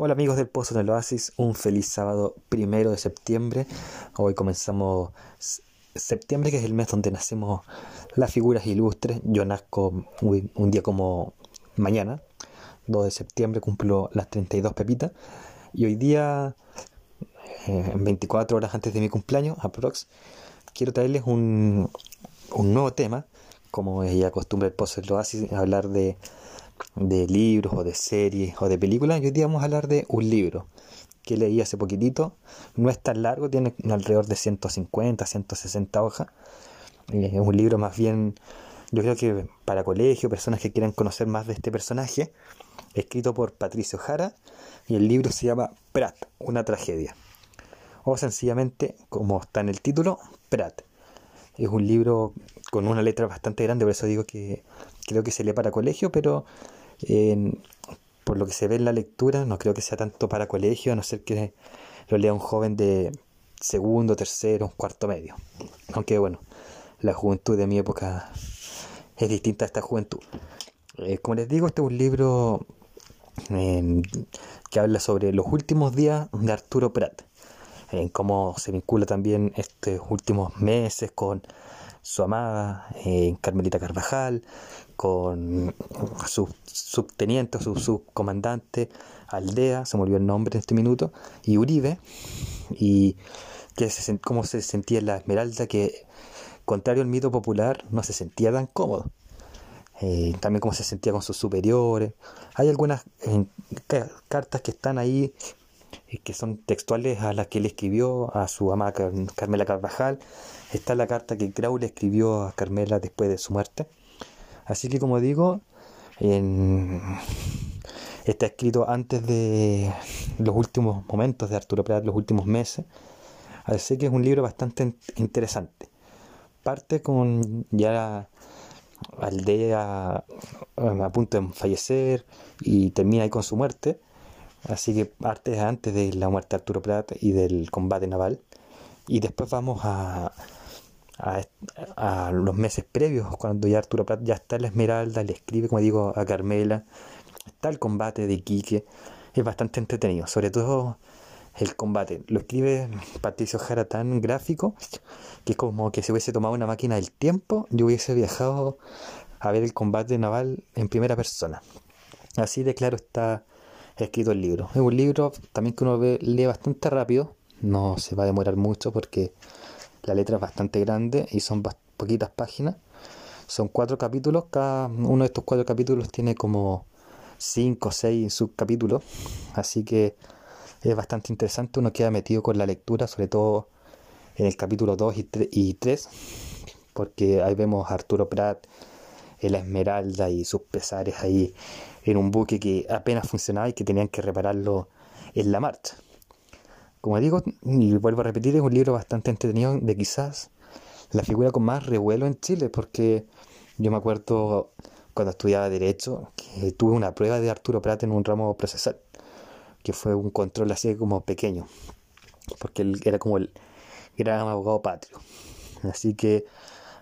Hola amigos del Pozo del Oasis, un feliz sábado primero de septiembre. Hoy comenzamos septiembre, que es el mes donde nacemos las figuras ilustres. Yo nazco un día como mañana, 2 de septiembre, cumplo las 32 pepitas. Y hoy día, eh, 24 horas antes de mi cumpleaños, aprox, quiero traerles un, un nuevo tema, como es ya costumbre el Pozo del Oasis, hablar de de libros o de series o de películas, y hoy día vamos a hablar de un libro que leí hace poquitito. No es tan largo, tiene alrededor de 150, 160 hojas. Eh, es un libro más bien, yo creo que para colegio, personas que quieran conocer más de este personaje, escrito por Patricio Jara, y el libro se llama Prat, una tragedia. O sencillamente, como está en el título, Prat. Es un libro con una letra bastante grande, por eso digo que creo que se lee para colegio, pero por lo que se ve en la lectura, no creo que sea tanto para colegio, a no ser que lo lea un joven de segundo, tercero, cuarto medio. Aunque bueno, la juventud de mi época es distinta a esta juventud. Eh, como les digo, este es un libro que habla sobre los últimos días de Arturo Prat, en cómo se vincula también estos últimos meses con su amada, eh, Carmelita Carvajal, con su subteniente, su subcomandante, Aldea, se me olvidó el nombre en este minuto, y Uribe, y que se, cómo se sentía la Esmeralda, que contrario al mito popular, no se sentía tan cómodo. Eh, también cómo se sentía con sus superiores. Hay algunas eh, cartas que están ahí, que son textuales a las que él escribió a su amada Carmela Carvajal. Está la carta que Crowley escribió a Carmela después de su muerte. Así que como digo, está escrito antes de los últimos momentos de Arturo Prat, los últimos meses. Así que es un libro bastante interesante. Parte con ya aldea a punto de fallecer y termina ahí con su muerte. Así que parte antes de la muerte de Arturo Prat y del combate naval. Y después vamos a, a, los meses previos, cuando ya Arturo Prat ya está en la Esmeralda, le escribe, como digo, a Carmela, está el combate de Quique, es bastante entretenido, sobre todo el combate. Lo escribe Patricio Jara tan gráfico que es como que se hubiese tomado una máquina del tiempo y hubiese viajado a ver el combate naval en primera persona. Así de claro está escrito el libro. Es un libro también que uno lee bastante rápido, no se va a demorar mucho porque la letra es bastante grande y son poquitas páginas. Son cuatro capítulos. Cada uno de estos cuatro capítulos tiene como cinco o seis subcapítulos. Así que es bastante interesante. Uno queda metido con la lectura, sobre todo en el capítulo 2 y 3. Porque ahí vemos a Arturo Prat, el Esmeralda y sus pesares ahí en un buque que apenas funcionaba y que tenían que repararlo en la marcha. Como digo, y vuelvo a repetir, es un libro bastante entretenido de quizás la figura con más revuelo en Chile, porque yo me acuerdo cuando estudiaba Derecho que tuve una prueba de Arturo Prat en un ramo procesal, que fue un control así como pequeño, porque él era como el gran abogado patrio. Así que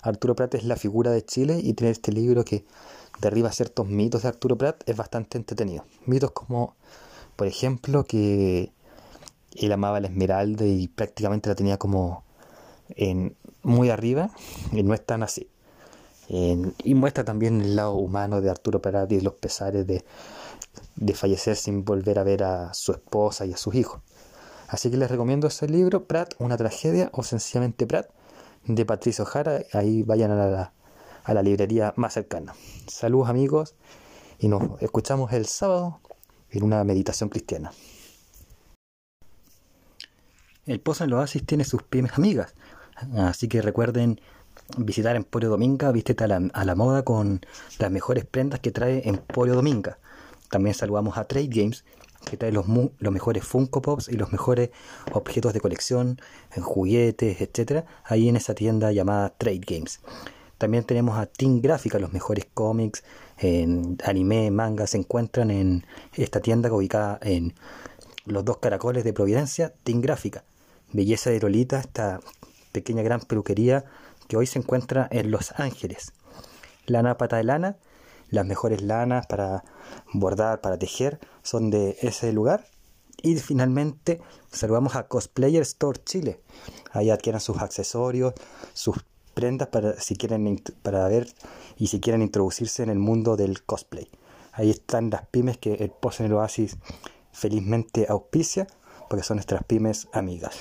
Arturo Prat es la figura de Chile y tener este libro que derriba ciertos mitos de Arturo Prat es bastante entretenido. Mitos como, por ejemplo, que él amaba la esmeralda y prácticamente la tenía como en, muy arriba y no es tan así. y muestra también el lado humano de Arturo Prat y los pesares de, de fallecer sin volver a ver a su esposa y a sus hijos. Así que les recomiendo ese libro, Prat, una tragedia o sencillamente Prat, de Patricio Jara. Ahí vayan a la, a la librería más cercana. Saludos amigos y nos escuchamos el sábado en una meditación cristiana. El Pozo en los Oasis tiene sus pymes amigas, así que recuerden visitar Emporio Dominga, vístete a la, a la moda con las mejores prendas que trae Emporio Dominga. También saludamos a Trade Games, que trae los, los mejores Funko Pops y los mejores objetos de colección, en juguetes, etcétera, ahí en esa tienda llamada Trade Games. También tenemos a Team Gráfica, los mejores cómics, en anime, manga, se encuentran en esta tienda ubicada en los dos caracoles de Providencia, Team Gráfica. Belleza de Lolita, esta pequeña gran peluquería que hoy se encuentra en Los Ángeles. Lana Pata de Lana, las mejores lanas para bordar, para tejer, son de ese lugar. Y finalmente saludamos a Cosplayer Store Chile. Ahí adquieran sus accesorios, sus prendas para si quieren para ver y si quieren introducirse en el mundo del cosplay. Ahí están las pymes que el Post en el Oasis felizmente auspicia, porque son nuestras pymes amigas.